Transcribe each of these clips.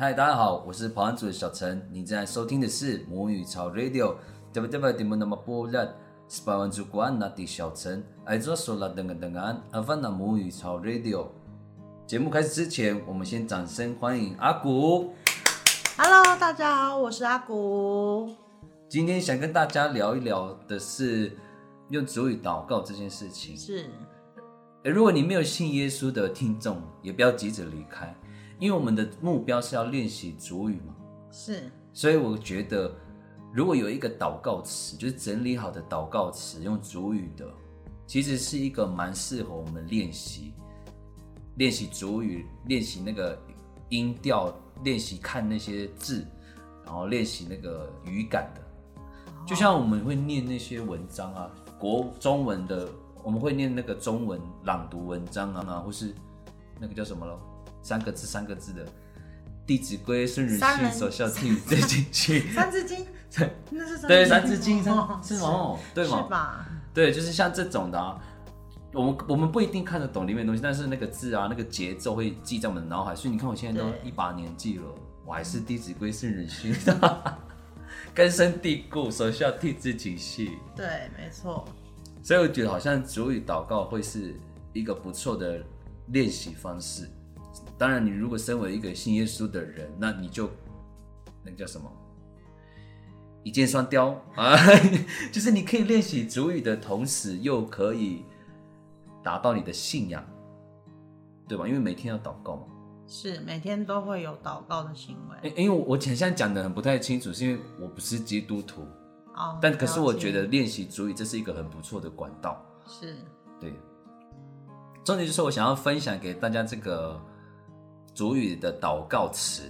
嗨，大家好，我是保安组的小陈，你正在收听的是母语潮 Radio。对不对？不，你们那么波热，是保安组管那的小陈，爱做说了等个等安，阿凡那母语潮 Radio。节目开始之前，我们先掌声欢迎阿古。Hello，大家好，我是阿古。今天想跟大家聊一聊的是用主语祷告这件事情。是，诶如果你没有信耶稣的听众，也不要急着离开，因为我们的目标是要练习主语嘛。是，所以我觉得，如果有一个祷告词，就是整理好的祷告词，用主语的，其实是一个蛮适合我们练习，练习主语，练习那个音调，练习看那些字，然后练习那个语感的。就像我们会念那些文章啊，国中文的，我们会念那个中文朗读文章啊，或是那个叫什么了，三个字三个字的《弟子规》《孙人训》三人《首孝悌》这进去。三字经，对那是对，三三字经哦三是哦，对是吗？吧？对，就是像这种的啊，我们我们不一定看得懂里面的东西，但是那个字啊，那个节奏会记在我们的脑海。所以你看，我现在都一把年纪了，我还是《弟子规》圣人训，根深蒂固，首孝悌之谨细。对，没错，所以我觉得好像主语祷告会是一个不错的练习方式。当然，你如果身为一个信耶稣的人，那你就那个叫什么？一箭双雕啊，就是你可以练习主语的同时，又可以达到你的信仰，对吧？因为每天要祷告嘛。是每天都会有祷告的行为。因因为我现在讲的很不太清楚，是因为我不是基督徒，哦，但可是我觉得练习主语这是一个很不错的管道。是对，重点就是我想要分享给大家这个主语的祷告词，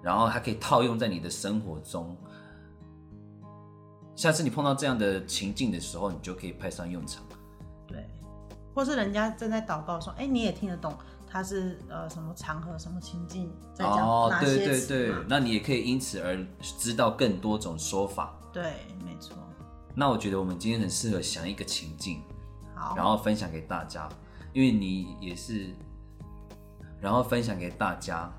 然后它可以套用在你的生活中。下次你碰到这样的情境的时候，你就可以派上用场。对，或是人家正在祷告说，哎，你也听得懂他是呃什么场合、什么情境在讲哦，哪对对对嘛，那你也可以因此而知道更多种说法。对，没错。那我觉得我们今天很适合想一个情境，好，然后分享给大家，因为你也是，然后分享给大家，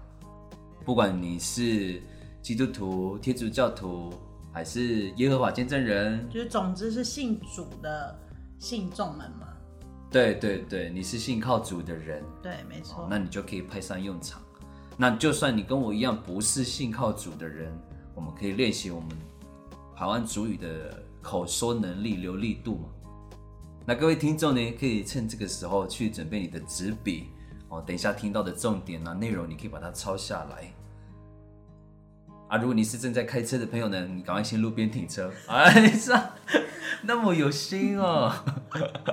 不管你是基督徒、天主教徒，还是耶和华见证人，就是总之是信主的信众们嘛。对对对，你是信靠主的人，对，没错。哦那你就可以派上用场。那就算你跟我一样不是信靠主的人，我们可以练习我们台湾主语的口说能力、流利度嘛。那各位听众呢，可以趁这个时候去准备你的纸笔哦，等一下听到的重点啊内容，你可以把它抄下来。啊，如果你是正在开车的朋友呢，你赶快先路边停车。哎，是啊，那么有心哦，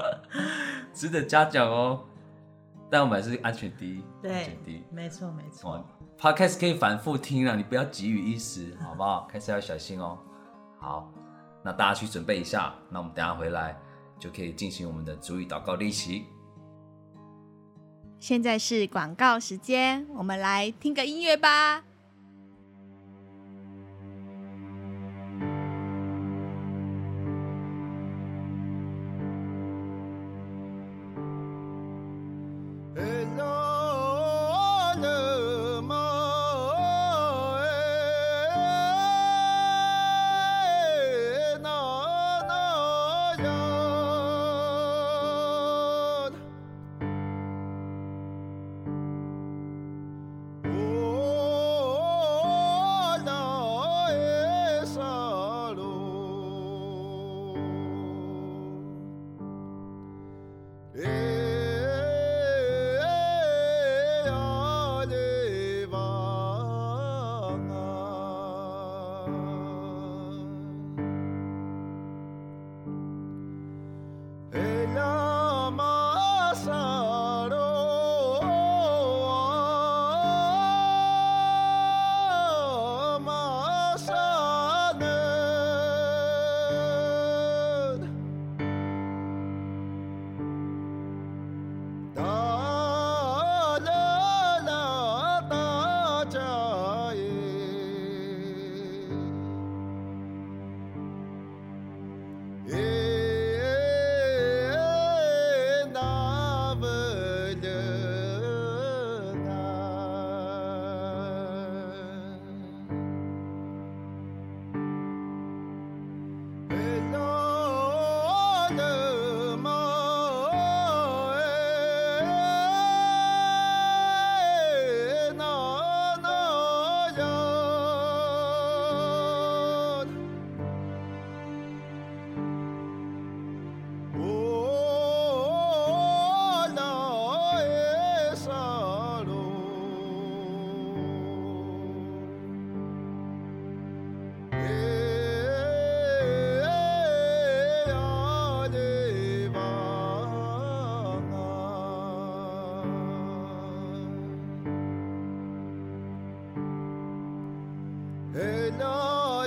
值得嘉奖哦。但我们还是安全第一，安对全第一。，没错，没错哦。，Podcast 可以反复听啊，你不要急于一时，好不好？开车要小心哦。好，那大家去准备一下，那我们等一下回来就可以进行我们的主语祷告练习。现在是广告时间，我们来听个音乐吧。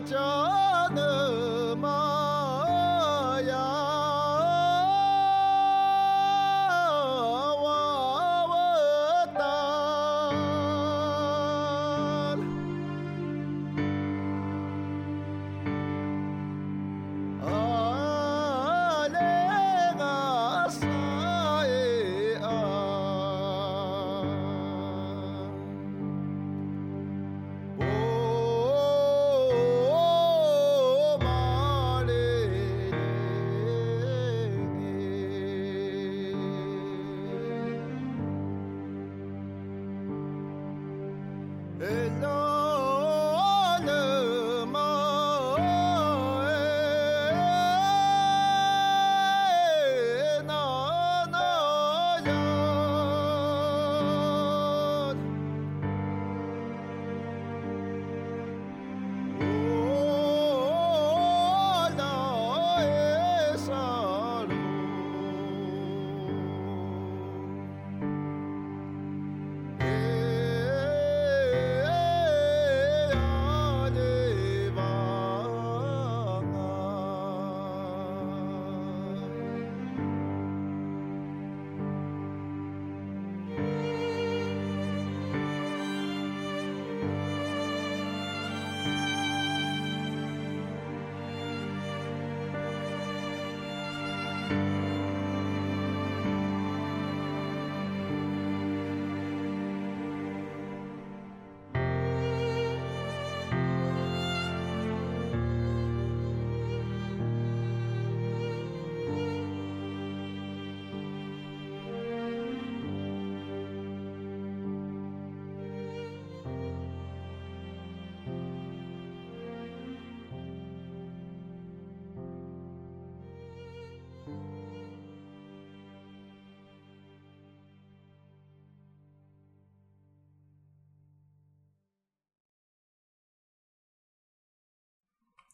চল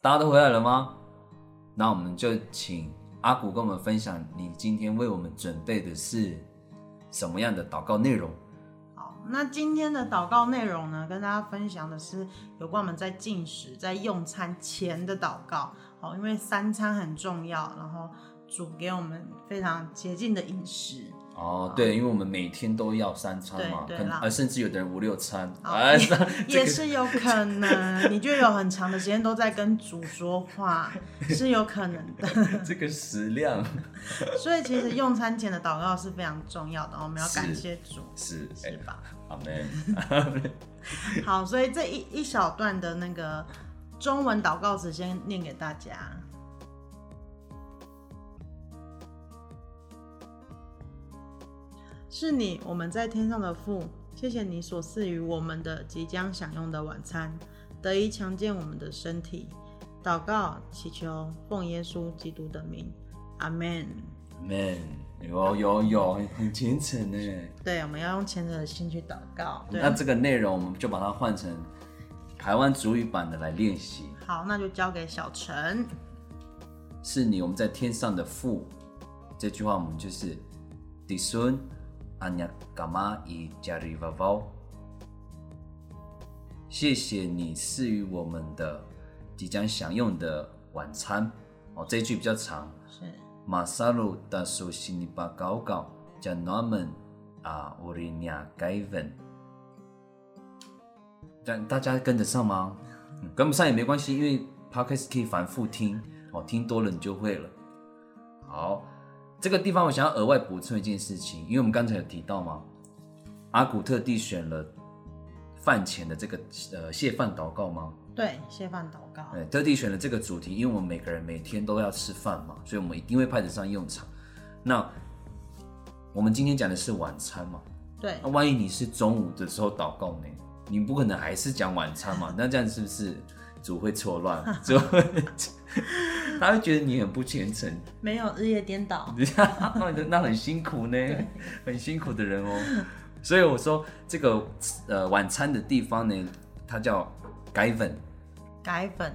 大家都回来了吗？那我们就请阿古跟我们分享，你今天为我们准备的是什么样的祷告内容？好，那今天的祷告内容呢，跟大家分享的是有关我们在进食、在用餐前的祷告。好，因为三餐很重要，然后主给我们非常洁净的饮食。哦，对，因为我们每天都要三餐嘛，对对可能呃，甚至有的人五六餐，也是有可能，你就有很长的时间都在跟主说话，是有可能的。这个食量 所以其实用餐前的祷告是非常重要的，我们要感是谢主，是是吧？阿门。好，所以这一一小段的那个中文祷告词先念给大家。是你，我们在天上的父，谢谢你所赐予我们的即将享用的晚餐，得以强健我们的身体。祷告，祈求，奉耶稣基督的名，阿门。Man，有有有，很很虔诚呢。对，我们要用虔诚的心去祷告。那这个内容我们就把它换成台湾主语版的来练习。好，那就交给小陈。是你，我们在天上的父。这句话我们就是迪孙阿尼嘎玛伊加里瓦瓦。谢谢你赐予我们的即将享用的晚餐。哦，这一句比较长。是 Masalu da su sini pa gao gao ja namen a urinya gaiven。这样大家跟得上吗？嗯跟不上也没关系，因为 podcast 可以反复听，哦，听多了你就会了。好，这个地方我想要额外补充一件事情，因为我们刚才有提到嘛，阿古特地选了饭前的这个呃谢饭祷告吗？对，谢饭祷告。对，特地选了这个主题，因为我们每个人每天都要吃饭嘛，所以我们一定会派得上用场。那我们今天讲的是晚餐嘛，对那万一你是中午的时候祷告呢？你不可能还是讲晚餐嘛？那这样是不是主会错乱？主会他会觉得你很不虔诚，没有日夜颠倒。那很辛苦呢，很辛苦的人哦。所以我说这个呃晚餐的地方呢，它叫 Gavin。改粉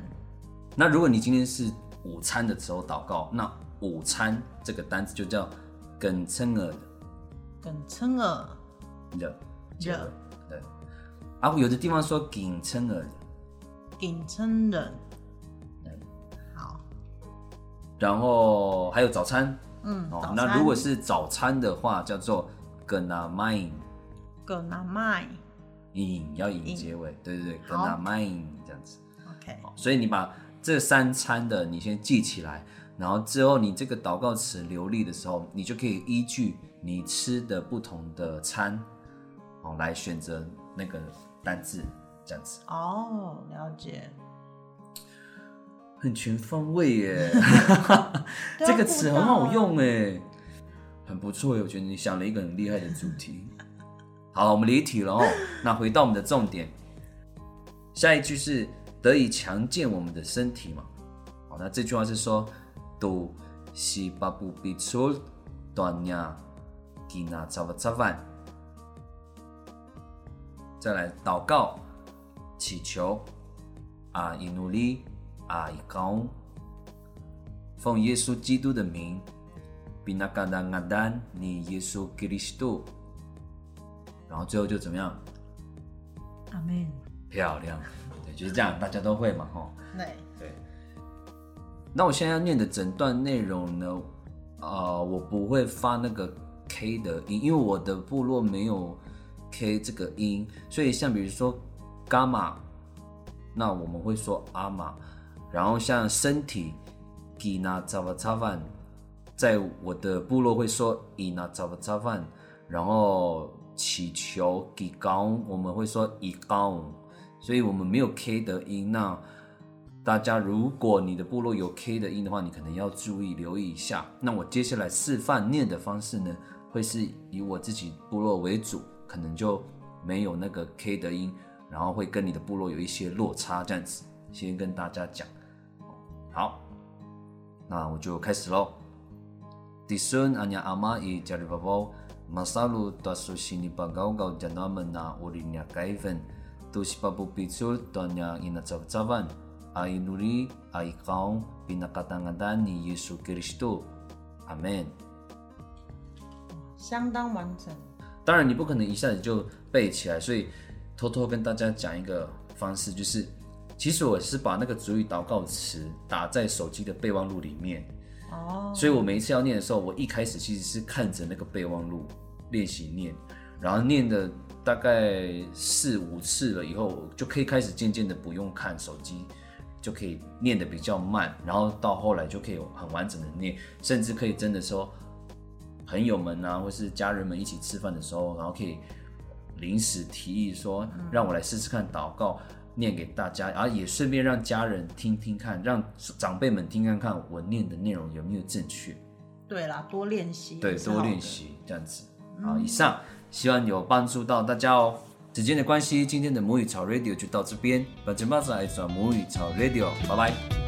那如果你今天是午餐的时候祷告，那午餐这个单词就叫梗称尔梗称耳热热对。啊，有的地方说梗称尔，顶撑人。对。好，然后还有早餐。嗯，哦那如果是早餐的话，叫做 g n a mine gna mine 引要引结尾，对对对 g 好。N a m i n 这样子。，OK，所以你把这三餐的你先记起来，然后之后你这个祷告词流利的时候，你就可以依据你吃的不同的餐，哦，来选择那个单字，这样子哦，了解。很全方位耶。这个词很好用哎，很不错耶，我觉得你想了一个很厉害的主题。好，我们离题了哦。那回到我们的重点，下一句是得以强健我们的身体嘛。好，那这句话是说都西巴布比出短呀，吉那扎瓦扎万。再来祷告、祈求啊，以努力啊，以高，奉耶稣基督的名，比那嘎达阿丹你耶稣基督，然后最后就怎么样？阿门。漂亮，对，就是这样，大家都会嘛，吼。对对。那我现在要念的整段内容呢，呃，我不会发那个 K 的音，因为我的部落没有 K 这个音，所以像比如说伽马，那我们会说阿玛，然后像身体 gina zava zavan，在我的部落会说 ina zava zavan，然后祈求 g i g a n 我们会说 i g a n 所以我们没有 K 的音。那大家如果你的部落有 K 的音的话，你可能要注意留意一下。那我接下来示范念的方式呢，会是以我自己部落为主，可能就没有那个 K 的音，然后会跟你的部落有一些落差，这样子。先跟大家讲，好，那我就开始喽。Disun anya ama i jari babo masalu tasu sini bagau gau janama na urinya kaiven tu sipabu picul tonya ina cavan ai nuri ai kau pinakatangadan ni Yesus Kristo Amen。相当完整。当然，你不可能一下子就背起来，所以偷偷跟大家讲一个方式，就是其实我是把那个主语祷告词打在手机的备忘录里面。哦，所以我每一次要念的时候，我一开始其实是看着那个备忘录练习念，然后念的大概四五次了以后，就可以开始渐渐的不用看手机，就可以念的比较慢，然后到后来就可以很完整的念，甚至可以真的说朋友们啊，或是家人们一起吃饭的时候，然后可以临时提议说，让我来试试看祷告。念给大家，然后也顺便让家人听听看，让长辈们听看看我念的内容有没有正确。对啦，多练习。对，多练习这样子。好，以上希望有帮助到大家哦。时间的关系，今天的母语潮 Radio 就到这边。本节目是来自母语潮 Radio，拜拜。